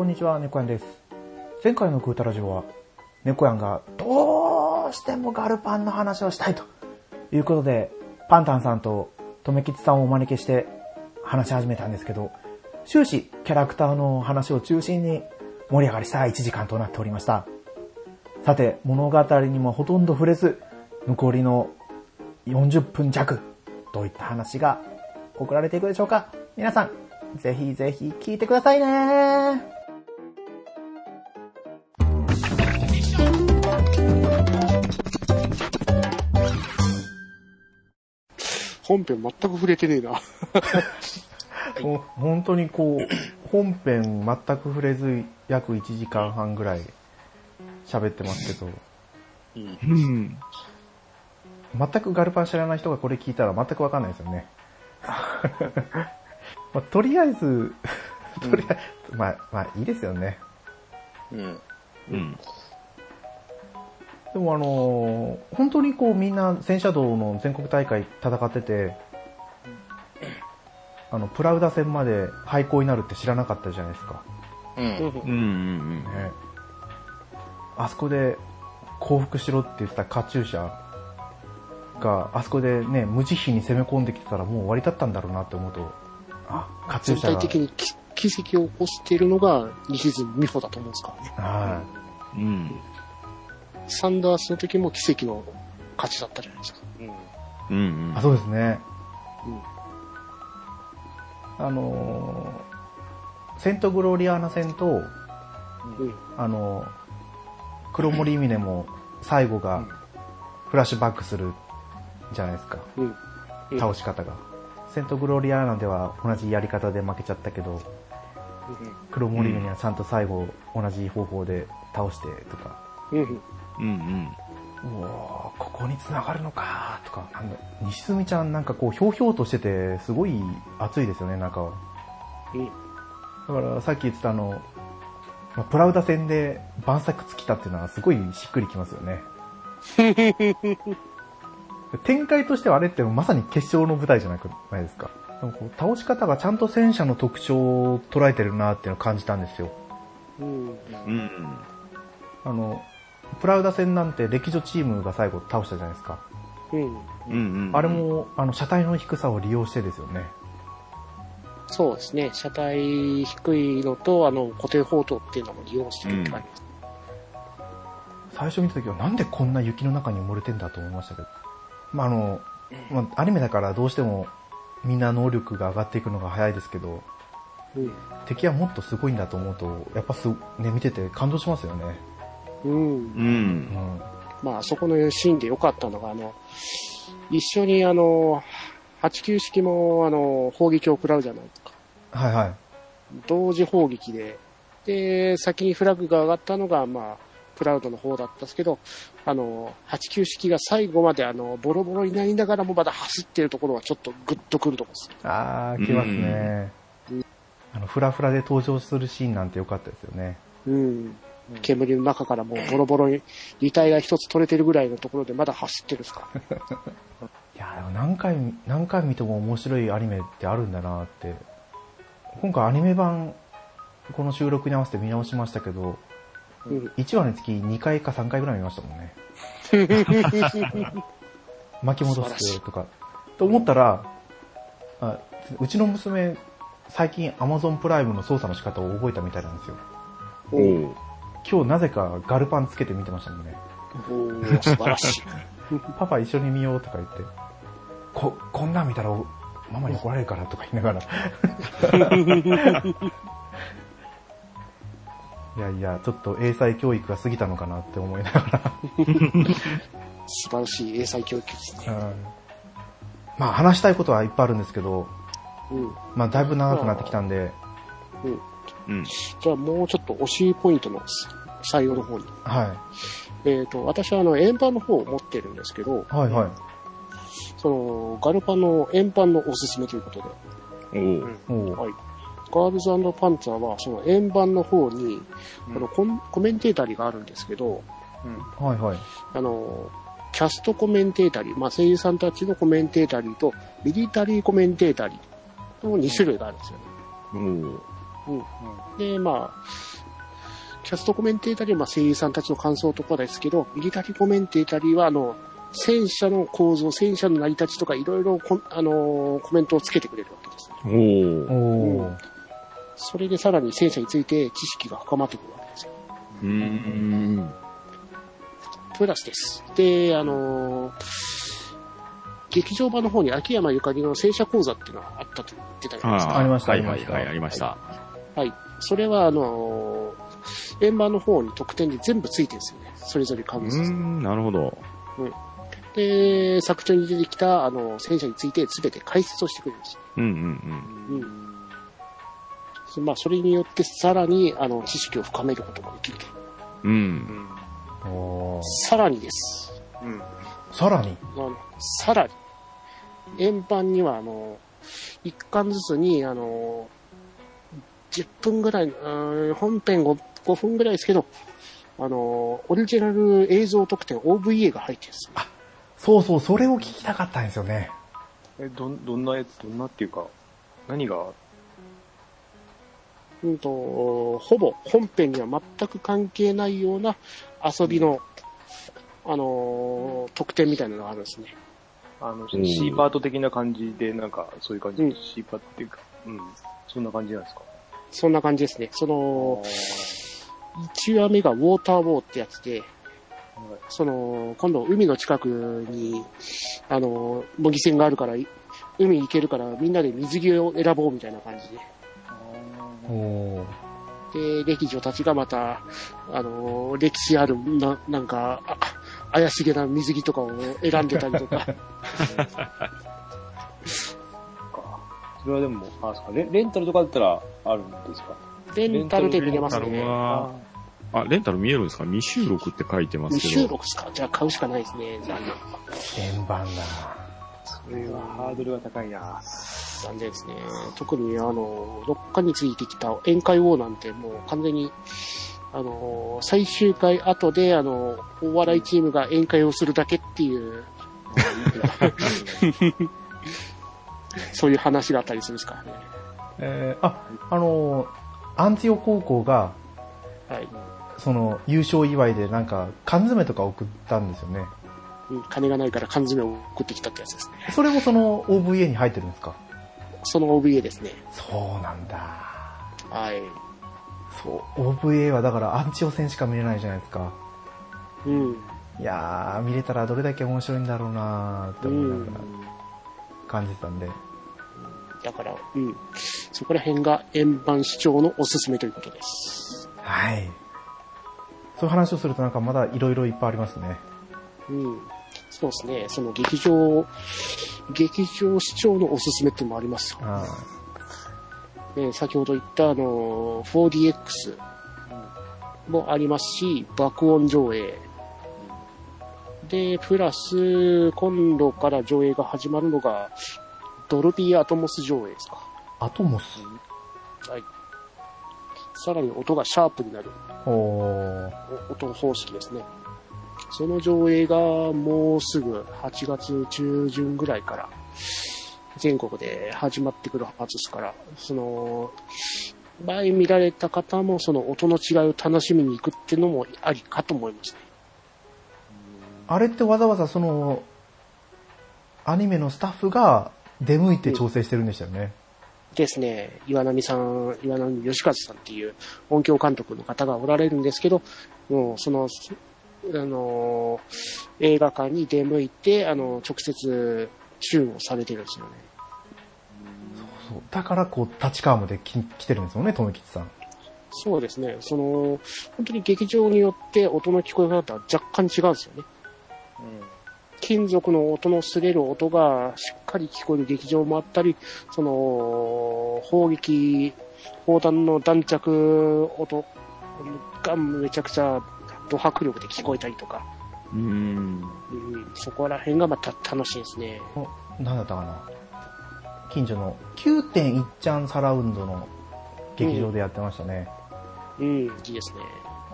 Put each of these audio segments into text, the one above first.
こんにちは、猫やんです。前回のグータラジオは、猫やんがどうしてもガルパンの話をしたいということで、パンタンさんととめきちさんをお招きして話し始めたんですけど、終始キャラクターの話を中心に盛り上がりした1時間となっておりました。さて、物語にもほとんど触れず、残りの40分弱、どういった話が送られていくでしょうか皆さん、ぜひぜひ聞いてくださいね本編全く触れてねえな。もう本当にこう、本編全く触れず約1時間半ぐらい喋ってますけど、うん。全くガルパン知らない人がこれ聞いたら全くわかんないですよね。まあ、とりあえず、とりあえず、まあ、まあいいですよね。うん。うん。でもあのー本当にこうみんな戦車道の全国大会戦ってて、あの、プラウダ戦まで廃校になるって知らなかったじゃないですか。うん。うん。うん。ね、あそこで降伏しろって言ってたカチューシャが、あそこでね、無慈悲に攻め込んできてたらもう終わりだったんだろうなって思うと、あ、カチュー全体シャが。的にき奇跡を起こしているのが西津美穂だと思うんですか？らね。はうん。サンダースの時も奇跡の勝ちだったじゃないですか。うんい。あ、そうですね。うんあのーセントグローリアーナ戦と、うん。あのー黒森峰も最後がフラッシュバックするじゃないですか。うん。うん倒し方が。セントグローリアーナでは同じやり方で負けちゃったけど、黒森峰はちゃんと最後同じ方法で倒してとか、うん。うん。うん。うん。うわーここに繋がるのかとか、なんだ西住ちゃんなんかこうひょうひょうとしてて、すごい熱いですよね、中は。うん。だからさっき言ってたあの、まあプラウダ戦で晩作尽きたっていうのはすごいしっくりきますよね。展開としてはあれってまさに決勝の舞台じゃなくないですか？なんかこう倒し方がちゃんと戦車の特徴を捉えてるなっていうのを感じたんですよ。うん。うん。あの、プラウダ戦なんて歴女チームが最後倒したじゃないですか。うん。うん。うん。あれも、あの、車体の低さを利用してですよね。そうですね。車体低いのと、あの、固定砲塔っていうのも利用してるって感じです。最初見た時はなんでこんな雪の中に埋もれてんだと思いましたけど。まあ、あの、まあ、アニメだからどうしてもみんな能力が上がっていくのが早いですけど、うん。敵はもっとすごいんだと思うと、やっぱす、ね、見てて感動しますよね。うん。う。うんん。まあ、そこのシーンで良かったのが、あの、一緒にあの、89式もあの、砲撃を食らうじゃないですか。はいはい。同時砲撃で、で、先にフラグが上がったのが、まあ、プラウドの方だったんですけど、あの、89式が最後まであの、ボロボロになりながらもまだ走ってるところはちょっとグッとくるところです。あー、来ますね。あの、フラフラで登場するシーンなんて良かったですよね。うん。煙の中からもうボロボロに、履体が一つ取れてるぐらいのところでまだ走ってるんですか。いやでも何回、何回見ても面白いアニメってあるんだなって。今回アニメ版、この収録に合わせて見直しましたけど、うん。1話につき2回か3回ぐらい見ましたもんね。巻き戻してとか。と思ったら、あうちの娘、最近 Amazon プライムの操作の仕方を覚えたみたいなんですよ。今日なぜかガルパンつけて見てましたもんね。おー素晴らしい。パパ一緒に見ようとか言って、こ、こんなん見たらおママに怒られるからとか言いながら。いやいや、ちょっと英才教育が過ぎたのかなって思いながら。素晴らしい英才教育ですね。うんまあ話したいことはいっぱいあるんですけど、うん。まあだいぶ長くなってきたんで、うん。じゃあもうちょっと推しポイントの採用の方に。はえっ、と、私はあの、円盤の方を持ってるんですけど、い。はいはい。その、ガルパンの円盤のおすすめということで、おう。おうはい。ガールズパンツァーは、その円盤の方に、うんあのコン、コメンテータリーがあるんですけど、はいはい。あの、キャストコメンテータリー、まあ、声優さんたちのコメンテータリーと、ミリタリーコメンテータリーの2種類があるんですよね。おう。ううん。で、まあ、キャストコメンテータリーはまあ声優さんたちの感想とかですけど、ミリタリーコメンテータリーは、あの、戦車の構造、戦車の成り立ちとかいろいろこ、あのーコメントをつけてくれるわけですね。おー。おー。それでさらに戦車について知識が深まってくるわけですよ。うーん。プラスです。で、あのー劇場版の方に秋山ゆかりの戦車講座っていうのがあったと言ってたじゃないですか。ありましたはいありましたはいはい、ありました。はい。それは、あのー、円盤の方に特典で全部ついてるんですよね。それぞれ買ううんずつ。ーん、なるほど。で、作中に出てきた、あの、戦車について全て解説をしてくれるんですよ。うんうんうん。まあ、それによってさらに、あの、知識を深めることができると。うん。う。うんさらにです。うん。さらに？あのさらに、円盤には、あの、一巻ずつに、あの、10分ぐらい、うん本編 5, 5分ぐらいですけど、あの、オリジナル映像特典 OVA が入ってるんですよ。そうそう、それを聞きたかったんですよね。え、どん、どんなやつ、どんなっていうか、何が、うんと、ほぼ本編には全く関係ないような遊びの、あのー特典みたいなのがあるんですね。あの、ん C パート的な感じで、なんか、そういう感じ、うん C パートっていうか、うん。そんな感じなんですか？そんな感じですね。その、1話目がウォーターウォーってやつで、その、今度海の近くに、あの、模擬船があるから、い海行けるからみんなで水着を選ぼうみたいな感じで。で、歴女たちがまた、あの、歴史ある、な、なんか、あ怪しげな水着とかを選んでたりとか、それはでも、あ、そうか、レレンタルとかだったらあるんですか？レンタルで見れますレンタルね。は、あ、レンタル見えるんですか？未収録って書いてます未けど。収録ですかじゃあ買うしかないですね。残念。円盤だ。それはハードルが高いな残念ですね。特にあの、6巻についてきた宴会王なんてもう完全に、あの、最終回後で、あの、お笑いチームが宴会をするだけっていう、そういう話があったりするんですからね。えー、あ、あのー、アンチオ高校が、はい。その、優勝祝いでなんか、缶詰とか送ったんですよね。うん金がないから缶詰を送ってきたってやつですね。それもその OVA に入ってるんですか？その OVA ですね。そうなんだ。はい。そう、OVA はだからアンチオ戦しか見れないじゃないですか。うん。いやー、見れたらどれだけ面白いんだろうなーってう思いながん。ら感じてたんで。だから、うん。そこら辺が円盤視聴のおすすめということです。はい。そういう話をするとなんかまだいろいろいっぱいありますね。うん。そうですね。その劇場、劇場視聴のおすすめっていうのもありますよ。あね、先ほど言ったあの、4DX もありますし、爆音上映。で、プラス、今度から上映が始まるのが、ドルビーアトモス上映ですか？ーアトモス？はい。さらに音がシャープになるおー。お音方式ですね。その上映がもうすぐ8月中旬ぐらいから全国で始まってくるはずですから、その、前見られた方もその音の違いを楽しみに行くっていうのもありかと思いますね。あれってわざわざその、アニメのスタッフが出向いて調整してるんでしたよね。ですね、岩波さん、岩波義和さんっていう音響監督の方がおられるんですけど、もうその、あの、映画館に出向いて、あの、直接チューンをされてるんですよね。そうだからこう、立川までき来てるんですよね、富吉さん。そうですね、その、本当に劇場によって音の聞こえ方は若干違うんですよね。金属の音の擦れる音がしっかり聞こえる劇場もあったり、その、砲撃、砲弾の弾着音がめちゃくちゃド迫力で聞こえたりとか、うーん。うん、そこら辺がまた楽しいですね。なんだったかな近所の9.1ちゃんサラウンドの劇場でやってましたね。うん、いいですね。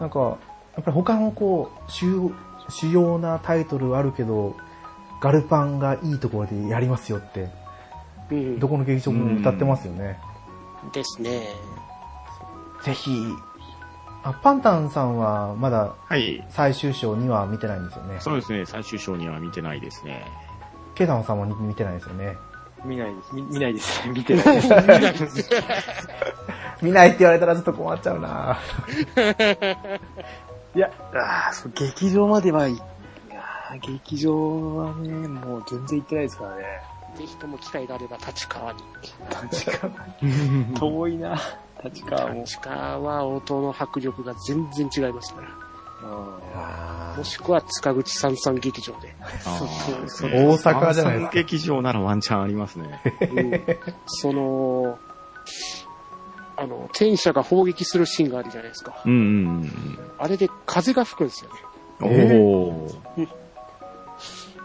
なんか、やっぱり他のこう、主主要なタイトルあるけど、ガルパンがいいところでやりますよって、うん、どこの劇場も歌ってますよね。ですね。ぜひ、あ、パンタンさんはまだはい。最終章には見てないんですよね。そうですね、最終章には見てないですね。ケイタマさんも見てないですよね。見ないです。見見ないです。見てないです。見ないって言われたらちょっと困っちゃうないや、あーそう劇場まではい、いやー劇場はね、もう全然行ってないですからね。ぜひとも機会があれば立川に。立川、遠いな、立川も。立川は音の迫力が全然違いますから。あもしくは塚口三三劇場で。あそうー大阪じゃないですか三劇場ならワンチャンありますね。うんその、あの、戦車が砲撃するシーンがあるじゃないですか。うんうんあれで風が吹くんですよね。うん。えおー。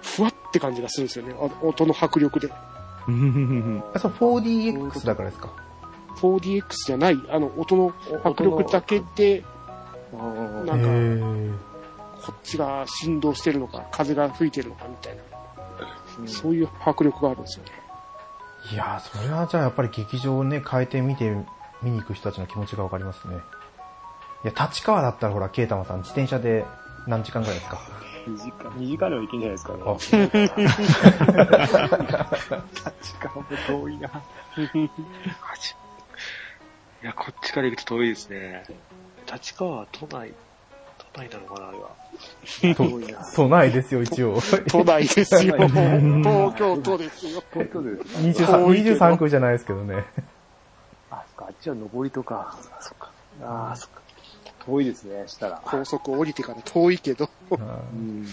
ふわって感じがするんですよね。あ音の迫力で。あ。そう、4DX だからですか 4DX じゃない、あの、音の迫力だけで、うんなんか、ーこっちが振動してるのか、風が吹いてるのかみたいな、うんそういう迫力があるんですよね。いやー、それはじゃあやっぱり劇場をね、変えてみて、見に行く人たちの気持ちがわかりますね。いや、立川だったらほら、ケイタマさん、自転車で何時間ぐらいですか？2時間、2時間でも行けんじゃないですかね。あ立川も遠いな。いや、こっちから行くと遠いですね。立川は都内、都内なのかな、あれは。遠いな。そうないですよ、一応。都内 ですよ。東京都ですよ。東京です。23, 遠いけど23区じゃないですけどね。あ、そっか、あっちは上りとか。あ、そっか。ああ、そっか。遠いですね、したら。高速降りてから遠いけど、うん。で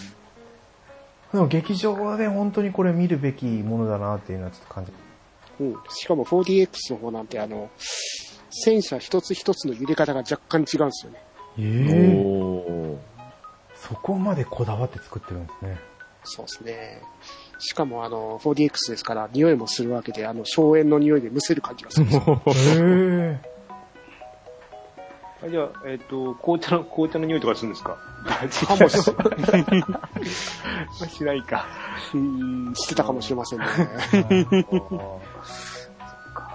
も劇場で本当にこれ見るべきものだなっていうのはちょっと感じ。うん、しかも 4DX の方なんてあの、戦車一つ一つの揺れ方が若干違うんですよね。ええおー。そこまでこだわって作ってるんですね。そうですね。しかもあの、4DX ですから、匂いもするわけで、あの、硝煙の匂いでむせる感じがするんですよ。へ えあじゃあ、えっ、と、紅茶の、紅茶の匂いとかするんですか？かもしれない。しないか。うんしてたかもしれませんね。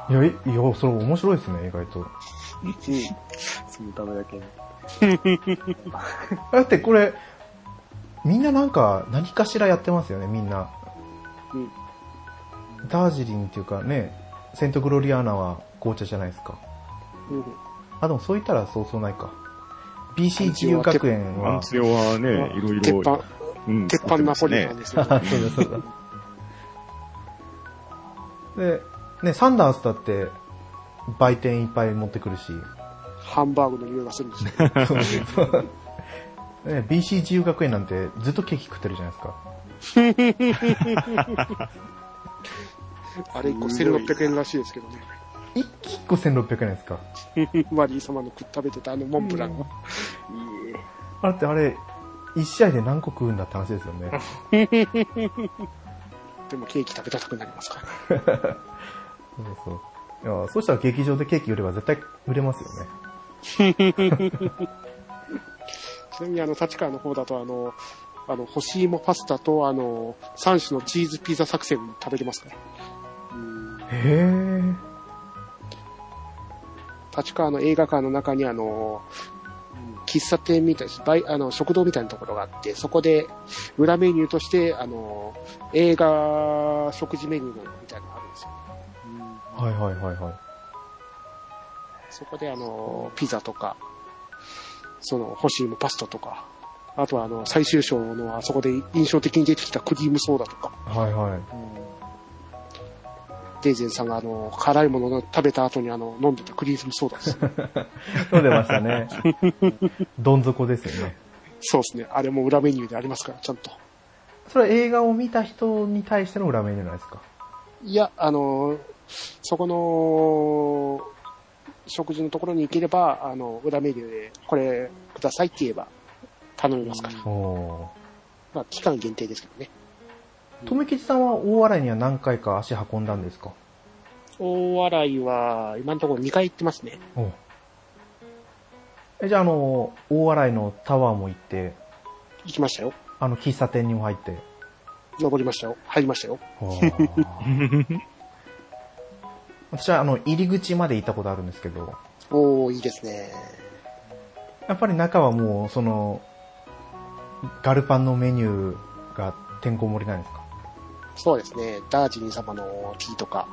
いや、いいや、それ面白いですね、意外と。うんそのためだけに。だってこれ、みんななんか何かしらやってますよね、みんな。うんダージリンっていうかね、セントグロリアーナは紅茶じゃないですか。うんあ、でもそう言ったらそうそうないか。BC 自由学園は、ワンツヨはね、いろいろ。鉄板、うん鉄板ナポリタンね。ですよ、あそうだそうだ。で、ね、サンダースだって、売店いっぱい持ってくるし、ハンバーグの匂いがするんですよ。そうそうね、BC 自由学園なんてずっとケーキ食ってるじゃないですか。あれ1個1600円らしいですけどね。1個1600円ですか？マリー様の食べてたあのモンブラン。いいえ。あれってあれ、1試合で何個食うんだって話ですよね。でもケーキ食べたくなりますから。そうそう。いや、そうしたら劇場でケーキ売れば絶対売れますよね。ちなみにあの、立川の方だとあの、あの、干し芋パスタとあの、3種のチーズピザ作戦食べれますから。へえ。立川の映画館の中にあの、喫茶店みたいです。あの、食堂みたいなところがあって、そこで裏メニューとして、あの、映画食事メニューみたいなのがあるんですよ。はいはいはいはい。そこであの、ピザとか、その、干し芋パスタとか、あとはあの、最終章のあそこで印象的に出てきたクリームソーダとか、はいはい。デイゼンさんがあの、辛いものを食べた後にあの、飲んでたクリームソーダです。そう出ましたね。どん底ですよね。そうですね。あれも裏メニューでありますから、ちゃんと。それは映画を見た人に対しての裏メニューなんですか？いや、あの、そこの、食事のところに行ければ、あの、裏メニューで、これくださいって言えば、頼みますから。おまあ、期間限定ですけどね。ー。とめきちさんは大洗には何回か足運んだんですか？大洗は、今のところ2回行ってますね。おえ、じゃああの、大洗のタワーも行って、行きましたよ。あの、喫茶店にも入って。登りましたよ。入りましたよ。私はあの、入り口まで行ったことあるんですけど、おー、いいですね。やっぱり中はもう、その、ガルパンのメニューがてんこ盛りなんですか？そうですね。ダージリン様のティーとか、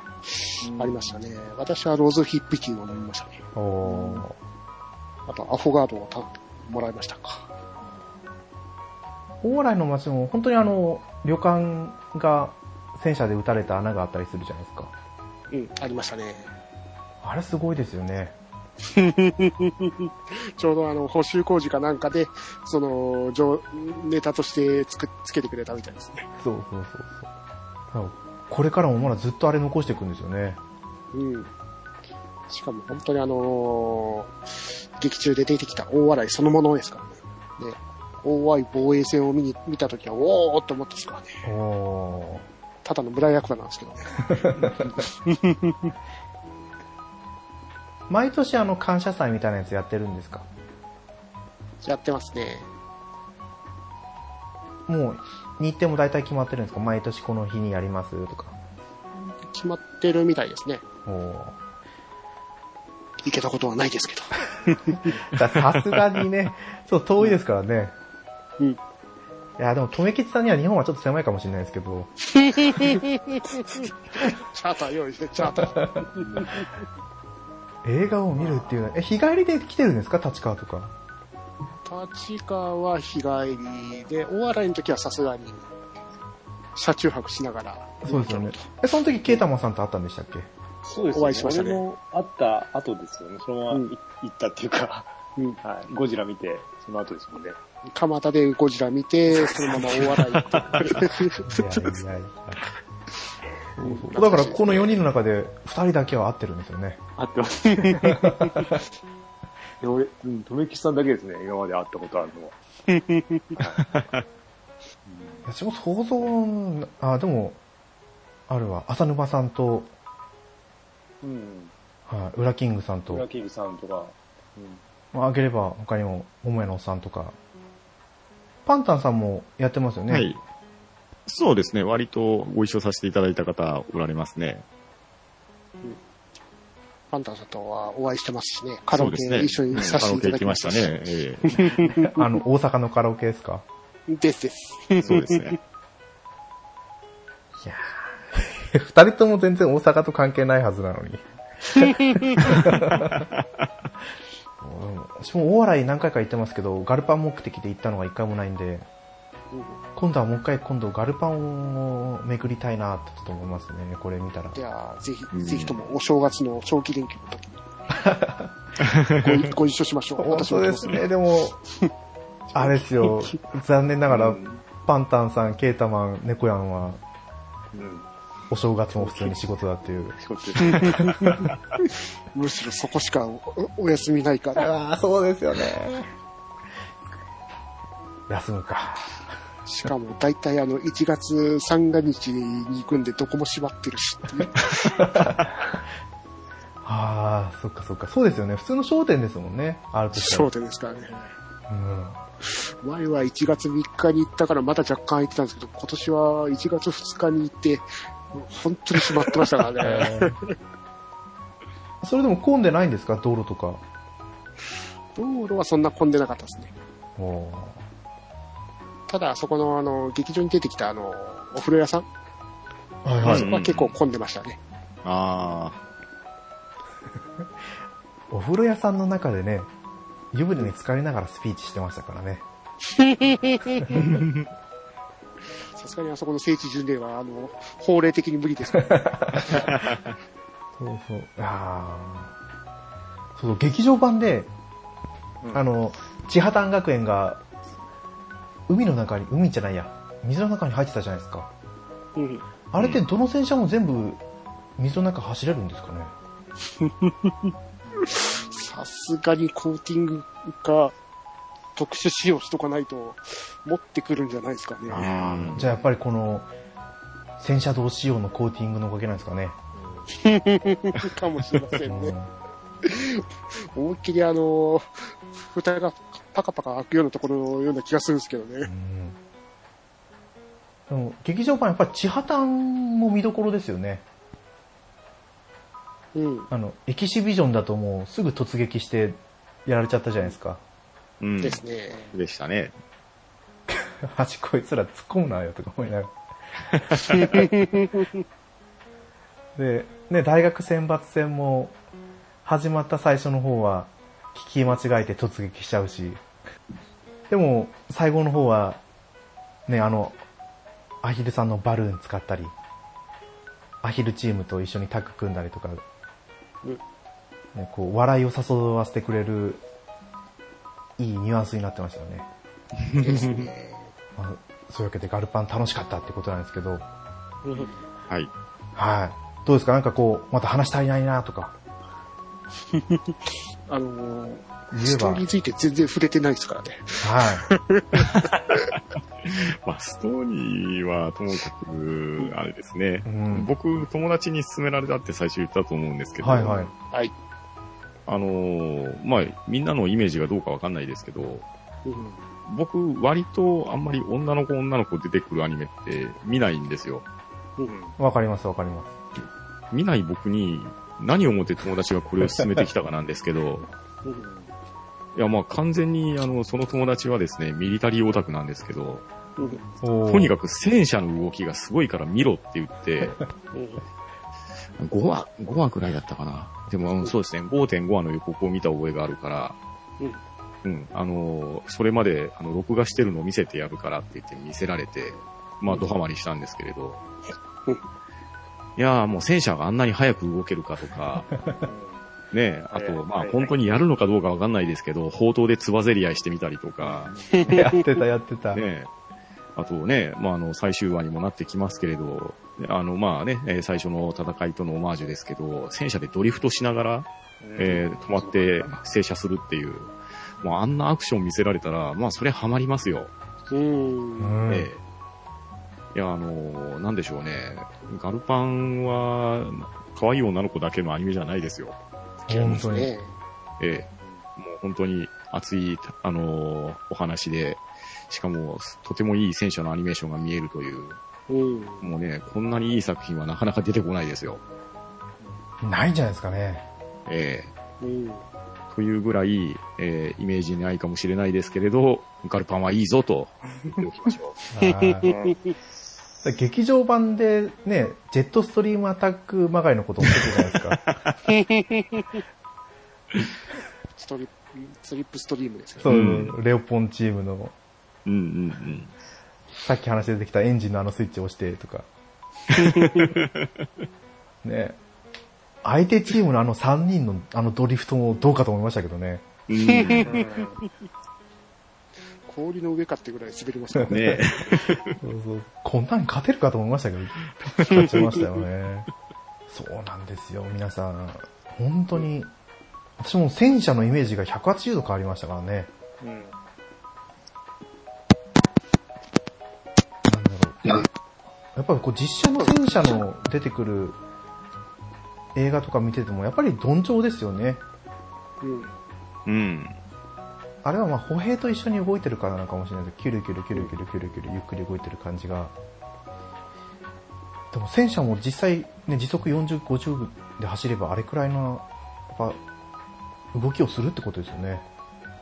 ありましたね。私はローズヒップティーを飲みましたね。おー。あと、アフォガードをたもらいましたか。大洗の街も本当にあの、旅館が戦車で撃たれた穴があったりするじゃないですか。うん、ありましたね。あれすごいですよね。ちょうどあの、補修工事かなんかで、その、上ネタとしてつくつけてくれたみたいですね。そうそうそうそう。これからもまだずっとあれ残していくんですよね。うん。しかも本当にあのー劇中で出てきた大笑いそのものですからね。ね大笑い防衛戦を見に、見たときは、おーって思ったですからね。おー。ただの村役場なんですけどね。毎年あの感謝祭みたいなやつやってるんですか？やってますね。もう日程も大体決まってるんですか？毎年この日にやりますとか。決まってるみたいですね。おー行けたことはないですけど。ださすがにね、ちょっと遠いですからね。うん。いや、でも、とめきちさんには日本はちょっと狭いかもしれないですけど、チャーター用意して、チャーター。映画を見るっていうのは、え、日帰りで来てるんですか？立川とか。立川は日帰りで、大洗の時はさすがに、車中泊しながら。そうですよね。え、その時、ケイタマンさんと会ったんでしたっけ？そうですお会いしましたね俺も会った後ですよね。そのままい行ったっていうか、うん。はい。ゴジラ見て、その後ですもんね。蒲田でゴジラ見て、そのまま大洗行って。いやいやいや。そうそうだから、この4人の中で、2人だけは会ってるんですよね。会ってます。いや俺、うん、とめきさんだけですね、今まで会ったことあるのは。私も想像、あ、でも、あるわ。浅沼さんと、うん。はい、ウラキングさんと裏、キングさんとか、まあ、あげれば他にも、桃屋のおっさんとか、パンタンさんもやってますよね。はい。そうですね。割とご一緒させていただいた方おられますね。パンタンさんとはお会いしてますしね、カラオケそうですね。一緒にさせていただきましたカラオケ行きましたね。えあの、大阪のカラオケですか？ですです。えそうですね。いやー 二人とも全然大阪と関係ないはずなのに。うん私も大洗何回か行ってますけど、ガルパン目的で行ったのが一回もないんで、今度はもう一回今度ガルパンを巡りたいなってちょっと思いますね、これ見たら。じゃあ、ぜひ、うんぜひともお正月の長期連休の時に ご一緒しましょう。本私も当ですね、でも、あれですよ、残念ながら、うんパンタンさん、ケータマン、ネコヤンは、うん。お正月も普通に仕事だっていう。仕事です。むしろそこしかおお休みないから。ああ、そうですよね。休むか。しかも、大体あの、1月三が日に行くんで、どこも閉まってるしっていう。ああ、そっかそっか。そうですよね。普通の商店ですもんね。あるとしたら焦点ですからね。うん。前は1月3日に行ったからまだ若干空いてたんですけど、今年は1月2日に行って、本当に閉まってましたからね。それでも混んでないんですか？道路とか。道路はそんな混んでなかったですね。おーただ、そこのあの、劇場に出てきたあの、お風呂屋さん、はいはいそこは結構混んでましたね。あ お風呂屋さんの中でね、湯船に浸かりながらスピーチしてましたからね。さすがにあそこの聖地巡礼は、あの、法令的に無理ですから。そうそう。ああ。そうそう、劇場版で、うんあの、千波丹学園が、海の中に、海じゃないや、水の中に入ってたじゃないですか。うん。あれってどの戦車も全部、水の中走れるんですかね？さすがにコーティングか、特殊仕様しとかないと、持ってくるんじゃないですかね。あ。じゃあやっぱりこの、戦車同仕様のコーティングのおかげなんですかね。かもしれませんね。うん思いっきりあの、蓋がパカパカ開くようなところのような気がするんですけどね。うんでも、劇場版やっぱり千波丹も見どころですよね。うん。あの、エキシビジョンだともうすぐ突撃してやられちゃったじゃないですか。うん。ですね。でしたね。はちこいつら突っ込むなよとか思いながら。で、ね、大学選抜戦も始まった最初の方は聞き間違えて突撃しちゃうし、でも最後の方はね、あの、アヒルさんのバルーン使ったり、アヒルチームと一緒にタッグ組んだりとか、うんね、こう笑いを誘わせてくれるいいニュアンスになってましたよね。ですね。まあそういうわけでガルパン楽しかったってことなんですけど、うんはい。はい。どうですか？なんかこう、また話足りないなとか、あのーストーリー、について全然触れてないですからね。はい。まあ、ストーリーはともかく、あれですねう。ん。僕、友達に勧められたって最初言ったと思うんですけど、はいはい。はい。あのーまあ、みんなのイメージがどうかわかんないですけど、うん。僕、割とあんまり女の子女の子出てくるアニメって見ないんですよ。うん。わかりますわかります。見ない僕に何をもって友達がこれを勧めてきたかなんですけど、うん。いやまあ完全にあの、その友達はですね、ミリタリーオタクなんですけど、うん。とにかかく戦車の動きがすごいから見ろって言って、5話、5話くらいだったかな。でも、うんそうですね、5.5話の予告を見た覚えがあるから、うんうん、あのーそれまで、あの、録画してるのを見せてやるからって言って見せられて、まあ、ドハマりしたんですけれど、うんいやーもう戦車があんなに早く動けるかとか、ねあと、まあ、本当にやるのかどうかわかんないですけど、砲塔でつばぜり合いしてみたりとか、やってたやってた。ねあとね、まあ、あの、最終話にもなってきますけれど、あの、まあね、えー最初の戦いとのオマージュですけど、戦車でドリフトしながら、えー止まって静車するっていう、もうあんなアクション見せられたら、まあ、それハマりますよ。うん。うん。ええいや、あのなんでしょうね。ガルパンは、可愛い女の子だけのアニメじゃないですよ。本当に。ねええもう本当に熱い、あのお話で、しかも、とてもいい戦車のアニメーションが見えるという、うん。もうね、こんなにいい作品はなかなか出てこないですよ。ないんじゃないですかね。ええうん。というぐらい、えーイメージないかもしれないですけれど、ガルパンはいいぞと言っておきましょはい劇場版でね、ジェットストリームアタックまがいのことも出てるじゃないですか。ストリップ、スリップストリームですよそう、うんレオポンチームの、う。うんうんさっき話出てきたエンジンのあのスイッチを押してとか。ね相手チームのあの3人のあのドリフトもどうかと思いましたけどね。氷の上かってぐらい滑りましたね。ねそうそうこんなん勝てるかと思いましたけど、勝っちゃいましたよね。そうなんですよ、皆さん。本当に、私も戦車のイメージが180度変わりましたからね。うん。なんだろう。やっぱりこう実写の戦車の出てくる映画とか見てても、やっぱり鈍調ですよね。うん。うん。あれはまあ歩兵と一緒に動いてるからなのかもしれないけど、キュルキュルキュルキュルキュルキュルゆっくり動いてる感じが。でも戦車も実際ね、時速40、50で走ればあれくらいの、やっぱ、動きをするってことですよね。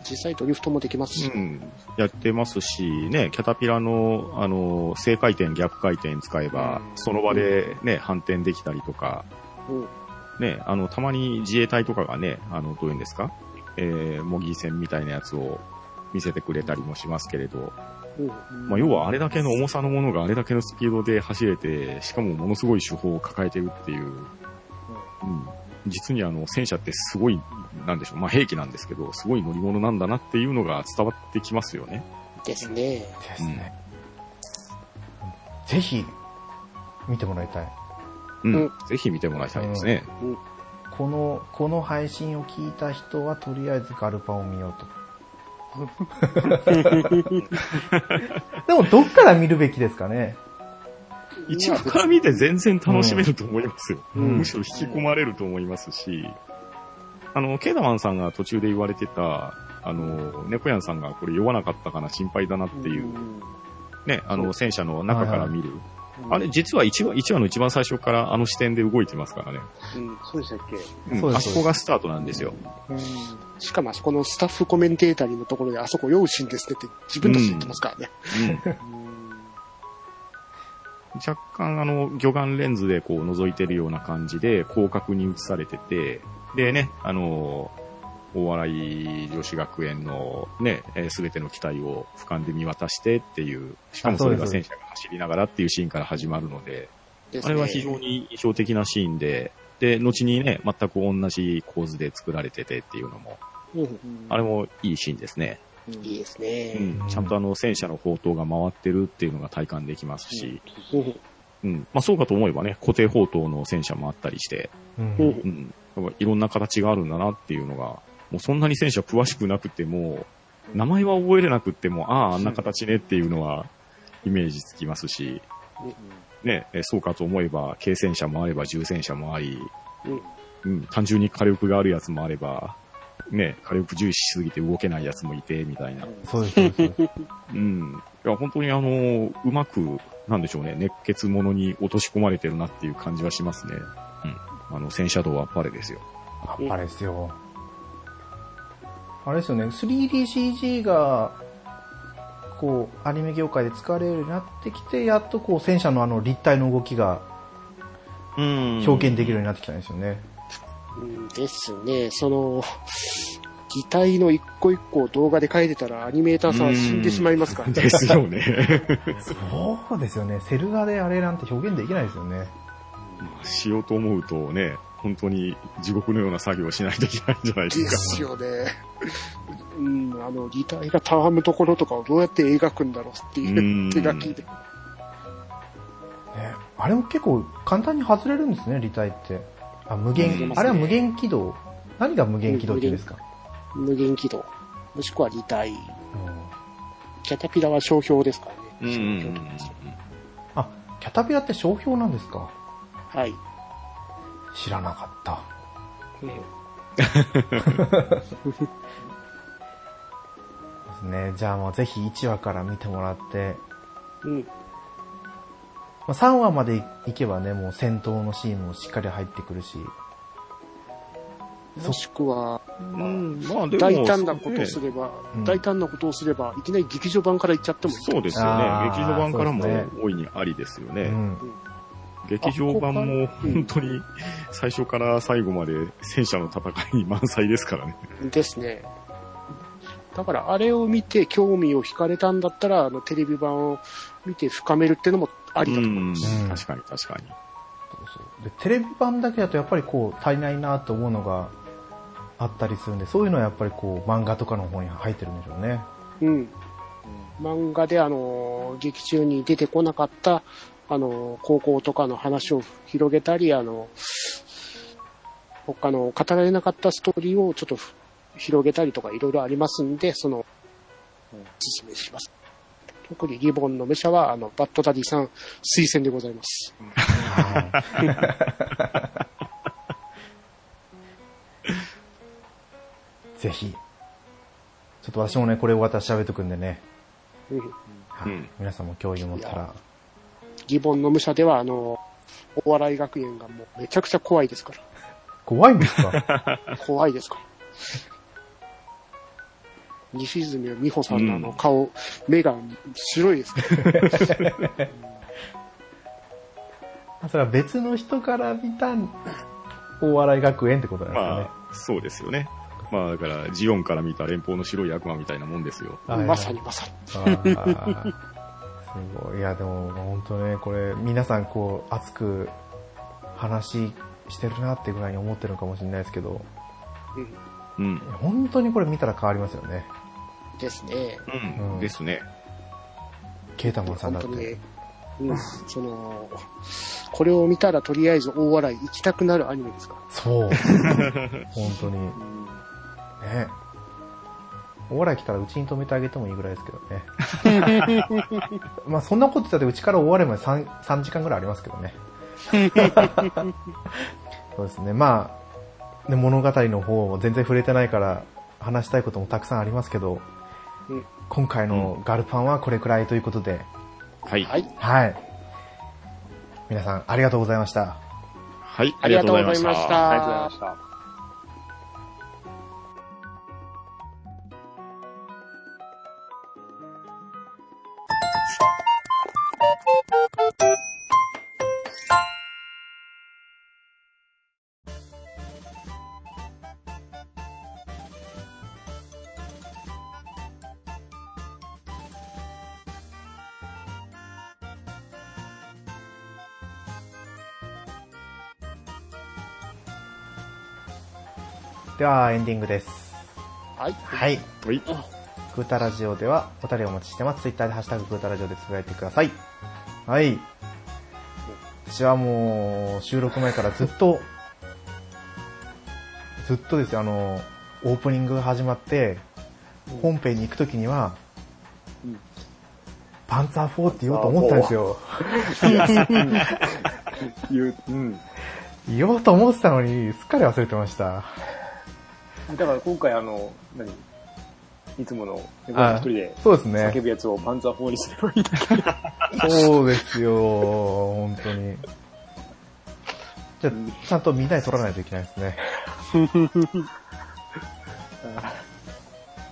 実際ドリフトもできますし。うん。やってますし、ね、キャタピラの、あの、正回転、逆回転使えば、うんその場でね、反転できたりとか、うん。ね、あの、たまに自衛隊とかがね、あの、どういうんですか？えー、模擬戦みたいなやつを見せてくれたりもしますけれど、うん。まあ、要はあれだけの重さのものがあれだけのスピードで走れて、しかもものすごい手法を抱えてるっていう、うん。実にあの、戦車ってすごい、なんでしょう、まあ、兵器なんですけど、すごい乗り物なんだなっていうのが伝わってきますよね。ですね。ですね。ぜひ、見てもらいたい。うん。うんぜひ見てもらいたいですね。この、この配信を聞いた人はとりあえずガルパンを見ようと。でもどっから見るべきですかね？一話から見て全然楽しめると思いますよ。うんむしろ引き込まれると思いますし、あの、ケーダマンさんが途中で言われてた、あの、猫やんさんがこれ酔わなかったかな心配だなっていう、ね、あの、戦車の中から見る、あれ、実は1話、1話の一番最初からあの視点で動いてますからね。うん、そうでしたっけ？うん。そうですあそこがスタートなんですよ。うん。しかもあそこのスタッフコメンテーターのところであそこ用心ですねって自分たちで言ってますからね。若干あの、魚眼レンズでこう覗いてるような感じで広角に映されてて、でね、あの、大洗女子学園のね、すべての機体を俯瞰で見渡してっていう、しかもそれが戦車が走りながらっていうシーンから始まるので、ですね。あれは非常に印象的なシーンで、で、後にね、全く同じ構図で作られててっていうのも、うん。あれもいいシーンですね。いいですうね。ん、ちゃんとあの戦車の砲塔が回ってるっていうのが体感できますし、うん。うん。まあそうかと思えばね、固定砲塔の戦車もあったりして、うん。う。んうん。やっぱいろんな形があるんだなっていうのが、もうそんなに戦車詳しくなくても、名前は覚えれなくっても、ああ、あんな形ねっていうのはイメージつきますし、ね、えそうかと思えば、軽戦車もあれば重戦車もあり、うんうん、単純に火力があるやつもあれば、ね、火力重視しすぎて動けないやつもいて、みたいな。そうです、そうん。いや、本当にあの、うまく、なんでしょうね、熱血ものに落とし込まれてるなっていう感じはしますね。うん。あの、戦車道はあっぱれですよ。あっぱれですよ。あれですよね、3DCG が、こう、アニメ業界で使われるようになってきて、やっとこう、戦車のあの立体の動きがうん表現できるようになってきたんですよね。うんですね。その、擬態の一個一個を動画で書いてたらアニメーターさんは死んでしまいますからね。ですよね。そうですよね、セル画であれなんて表現できないですよね。しようと思うとね、本当に地獄のような作業をしないといけないんじゃないでですか。すよね。うん、あの、擬態がたわむところとかをどうやって描くんだろうっていううん。手書きで。ねあれも結構簡単に外れるんですね、立体って。あ、無限、うん。あれは無限軌道。何が無限軌道って言うんですか、無限軌道。もしくは擬態。うんキャタピラは商標ですからね。商標ですよあ、キャタピラって商標なんですかはい。知らなかった。ですね。じゃあもうぜひ1話から見てもらって、うん。まあ、3話までいけばね、もう戦闘のシーンもしっかり入ってくるし、もしくは、うん、まあでも、大胆なことをすれば、うん大胆なことをすれば、いきなり劇場版から行っちゃってもいい。そうですよね劇場版からも大いにありですよね。うん。劇場版も本当に最初から最後まで戦車の戦いに満載ですからね。ですね。だから、あれを見て興味を惹かれたんだったら、あの、テレビ版を見て深めるっていうのもありだと思います。うん確かに確かに。でテレビ版だけだとやっぱりこう足りないなと思うのがあったりするんで、そういうのはやっぱりこう漫画とかの方に入ってるんでしょうね。うん。漫画であの、劇中に出てこなかった、あの、高校とかの話を広げたり、あの、他の語られなかったストーリーをちょっとふ広げたりとかいろいろありますんで、その、おすすめします。特にリボンの武者は、あの、バッドダディさん推薦でございます。ぜひ。ちょっと私もね、これ終わったら喋っとくんでね。うんはいうん皆さんも興味を持ったら。リボンの武者では、あの、お笑い学園がもうめちゃくちゃ怖いですから。怖いんですか？怖いですから。西泉美穂さんのあの顔、目が白いですね。それは別の人から見た大笑い学園ってことなんですかね？まあ、そうですよね。まあだから、ジオンから見た連邦の白い悪魔みたいなもんですよ。まさにまさに。ごい。いや、でも本当ね、これ皆さんこう熱く話してるなってぐらいに思ってるのかもしれないですけど、うんうん。本当にこれ見たら変わりますよね。ですね。うん。うんですね。ケータマンさんだって。うん、その、これを見たらとりあえず大笑い行きたくなるアニメですかそう。本当に。ら。ね。お笑い来たらうちに止めてあげてもいいぐらいですけどね。まあそんなこと言ったってうちからお笑いまで 3, 3時間ぐらいありますけどね。そうですね。まあ、ね、物語の方も全然触れてないから話したいこともたくさんありますけど、うん今回のガルパンはこれくらいということで、はい。はい。はい。皆さんありがとうございました。はい、ありがとうございました。ありがとうございました。は、エンディングです。はい。はい。はい。グータラジオではお便りをお待ちしてます。ツイッターでハッシュタググータラジオでつぶやいてください。はい。私はもう、収録前からずっと、ずっとですよ、あの、オープニングが始まって、本編に行くときには、うんパンツァー4って言おうと思ったんですよ。言う、うん。言おうと思ってたのに、すっかり忘れてました。だから今回あの、何？いつもの、一人でそうですね叫。ぶやつをパンツァー4にすればいいだけ。そうですよ、本当に。じゃあ、ちゃんとみんなで撮らないといけないですね。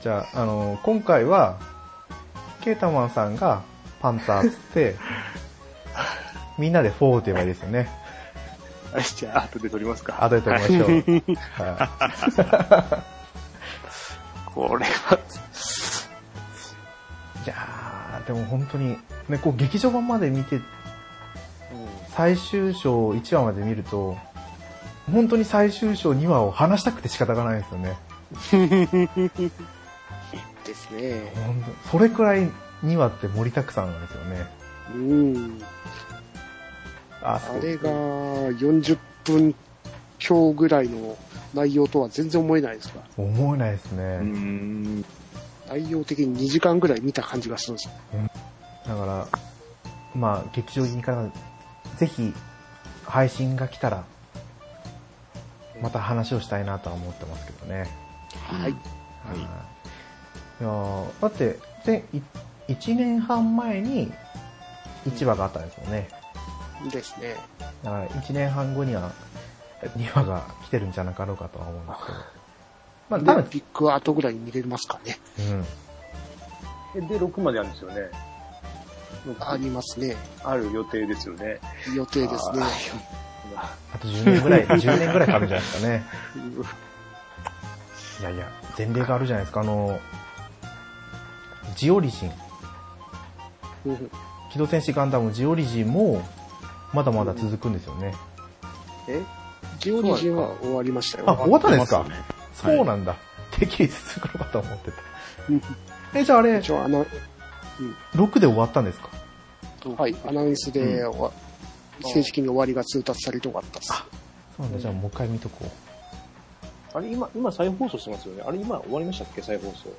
じゃあ、あの、今回は、ケータマンさんがパンツァーっつって、みんなでフォーって言えばいいですよね。はい、じゃあ後で撮りますか。後で撮りましょう。はこれは、い、いやー、でも本当に、ね、こう劇場版まで見て、最終章1話まで見ると、本当に最終章2話を話したくて仕方がないですよね。ですね。それくらい2話って盛りだくさんなんですよね。うん。ああれが40分強ぐらいの内容とは全然思えないですか思えないですね。うーん。内容的に2時間ぐらい見た感じがするんですよ。だから、まあ、劇場にから、ぜひ、配信が来たら、また話をしたいなとは思ってますけどね。はい。はい。いやーだって、で、1年半前に1話があったんですよね。ですね。だから1年半後には2話が来てるんじゃなかろうかとは思うんですけど。まあ、多分、で、ビッグアートぐらいに見れますかね。うん。で、6まであるんですよね。ありますね。ある予定ですよね。予定ですね。あと10年ぐらい、10年ぐらいかかるんじゃないですかね。いやいや、前例があるじゃないですか。あの、ジオリジン。うん機動戦士ガンダムジオリジンも、まだまだ続くんですよね。え？ジオリジンは終わりましたよ。あ、終わったんですか？そうなんだ。てっきり続くのかと思ってた。え、じゃああれ、一応あの、6で終わったんですか？はい、アナウンスで正式に終わりが通達されて終わったっす。そうなんだ。じゃあもう一回見とこう。あれ今、今再放送してますよね。あれ今終わりましたっけ？再放送。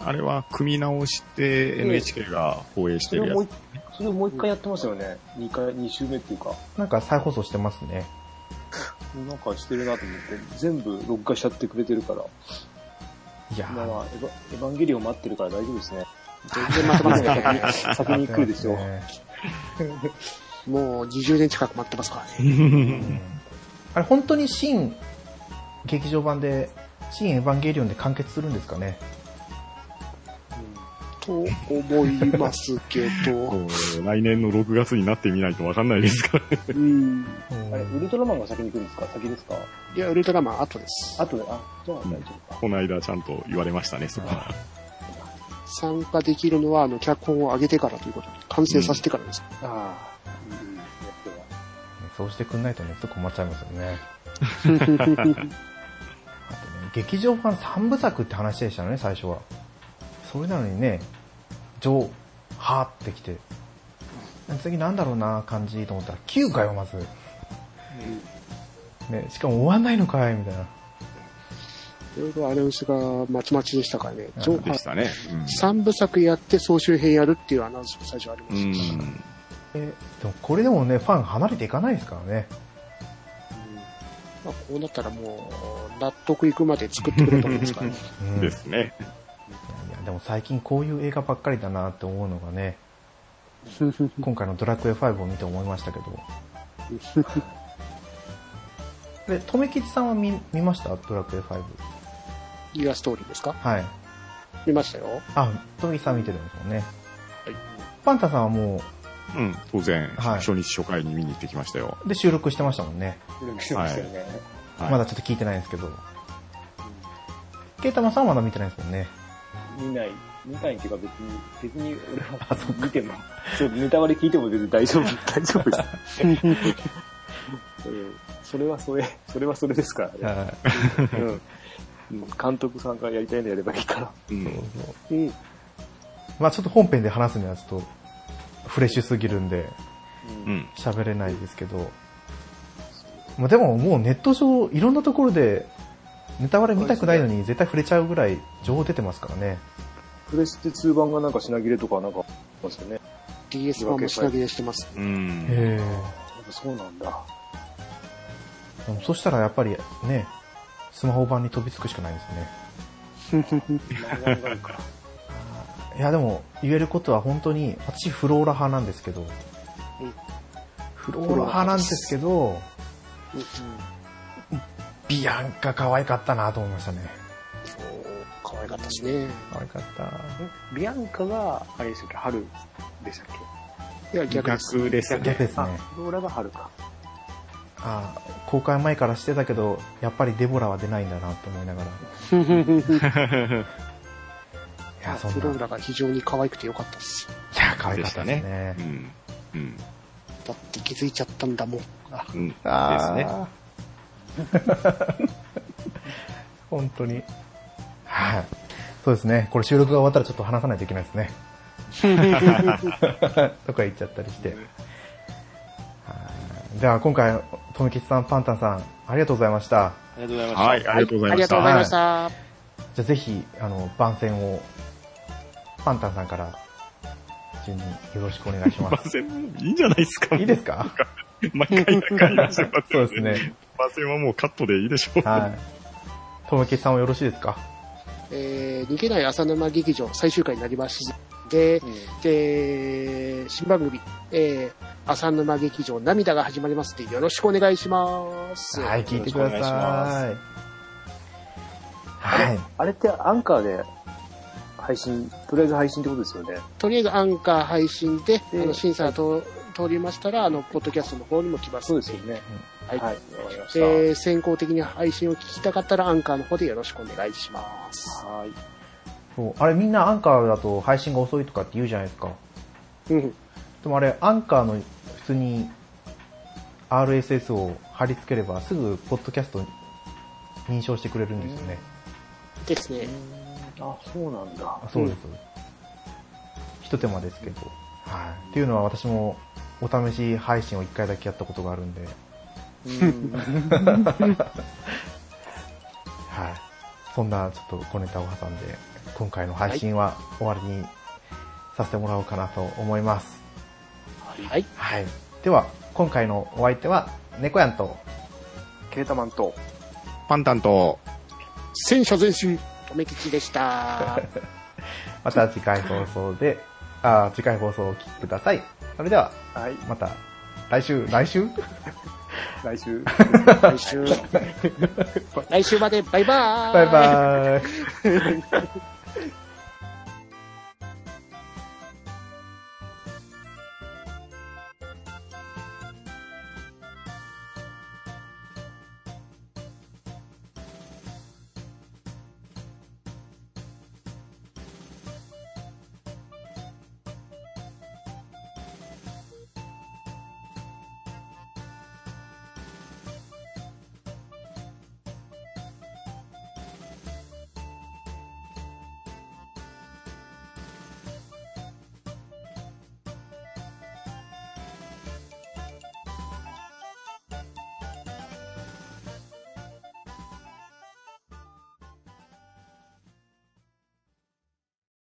あれは組み直して NHK が放映してるやつそれをもう。一、それをもう一回やってますよね。二回、二週目っていうか。なんか再放送してますね。なんかしてるなと思って、全部録画しちゃってくれてるから。いや今ー、はエヴァエヴァンゲリオン待ってるから大丈夫ですね。全然待ってますね。先に 来るですよ。ねもう20年近く待ってますからね。うんあれ、本当に新劇場版で、新エヴァンゲリオンで完結するんですかね？と思いますけど、来年の6月になってみないとわかんないですからね。うん。あれ、ウルトラマンが先に来るんですか？先ですか？いや、ウルトラマン後です。後で、あ、じゃあ大丈夫か。この間ちゃんと言われましたね、そこは。参加できるのは、あの、脚本を上げてからということで、完成させてからです。ああ、いいね、それは。そうしてくんないとね、ちょっと困っちゃいますよね。あとね、劇場版3部作って話でしたね、最初は。それなのにね、上、はーってきて、次なんだろうな、感じと思ったら、9回はまず。ね、しかも終わんないのかい、みたいな。いろいろアナウンスがまちまちでしたからね。上でしたね。3部作やって総集編やるっていうアナウンスが最初ありまうした。ん。え、でもこれでもね、ファン離れていかないですからね。まあ、こうなったらもう、納得いくまで作ってくれたもんですからね。うん ですね。でも最近こういう映画ばっかりだなって思うのがね、今回のドラクエ5を見て思いましたけど。で、とめきちさんは見見ました？ドラクエ5。ギガストーリーですか？はい。見ましたよ。あ、とめきちさん見てるんですもんね。はい。パンタさんはもうん、当然、はい初日初回に見に行ってきましたよ。う、で収録してましたもんね。努力してましたよね。はいまだちょっと聞いてないんですけど。ケイタマさんはまだ見てないですもんね。見ない。見ないっていうか別に、別に俺は見ても、そうネタバレ聞いても全然大丈夫、大丈夫です。うんそれはそれ、それはそれですからね。うんうん監督さんがやりたいのやればいいから。うん。うん。まあちょっと本編で話すにはちょっとフレッシュすぎるんでうん。喋れないですけど。まあでももうネット上いろんなところでネタバレ見たくないのに絶対触れちゃうぐらい情報出てますからね。プレステ2版がなんか品切れとかなんかありますよね。DS 版も品切れしてます。うん。へえ。やっぱそうなんだ。でもそしたらやっぱりね、スマホ版に飛びつくしかないですね。いやでも言えることは本当に、私フローラ派なんですけど、フローラ派なんですけど、ビアンカ可愛かったなと思いましたね。可愛かったですね。可愛かった。ビアンカが、あれでしたっけ春でしたっけ？いや、逆です。逆ですね。逆ですね。あ、フローラが春か。あ公開前からしてたけど、やっぱりデボラは出ないんだなと思いながら。いや、そんな。いフローラが非常に可愛くてよかったです。や、可愛かったですねう。ん。うん。だって気づいちゃったんだもん。あうん。ですあね。ー 本当に。はい。そうですね。これ収録が終わったらちょっと話さないといけないですね。とか言っちゃったりして。はいでは今回、とめきちさん、パンタンさん、ありがとうございました。ありがとうございました。はい、ありがとうございました。ありがとうございました。じゃあぜひ、あの、番宣を、パンタンさんから、順によろしくお願いします。番宣いいんじゃないですか？いいですか？毎回何回そうですね。番宣はもうカットでいいでしょう。はい。とめきちさんはよろしいですか？えー、逃げない浅沼劇場最終回になりまして、で、で、新番組、えー、浅沼劇場涙が始まりますので、よろしくお願いします。はい、聞いてください。はい。あれってアンカーで配信、とりあえず配信ってことですよね。とりあえずアンカー配信で、あでの審査と通りましたら、あの、ポッドキャストの方にも来ます。そうですよね。はい。はい、わかりました。で、先行的に配信を聞きたかったら、アンカーの方でよろしくお願いします。はい。そうあれみんなアンカーだと配信が遅いとかって言うじゃないですか。うん。でもあれ、アンカーの普通に RSS を貼り付ければすぐポッドキャスト認証してくれるんですよね。ですね。あ、そうなんだ。あそうです。一手間ですけど。はい。っていうのは私もお試し配信を一回だけやったことがあるんで、はい。そんなちょっと小ネタを挟んで、今回の配信は終わりにさせてもらおうかなと思います。はい。はい。では、今回のお相手は、猫やんと、ケータマンと、パンタンと、戦車前進、とめきちでした。また次回放送で、あ次回放送をお聞きください。それでは、はい、また、来週、来週？来週。来週、来週までバイバーイバイバーイ。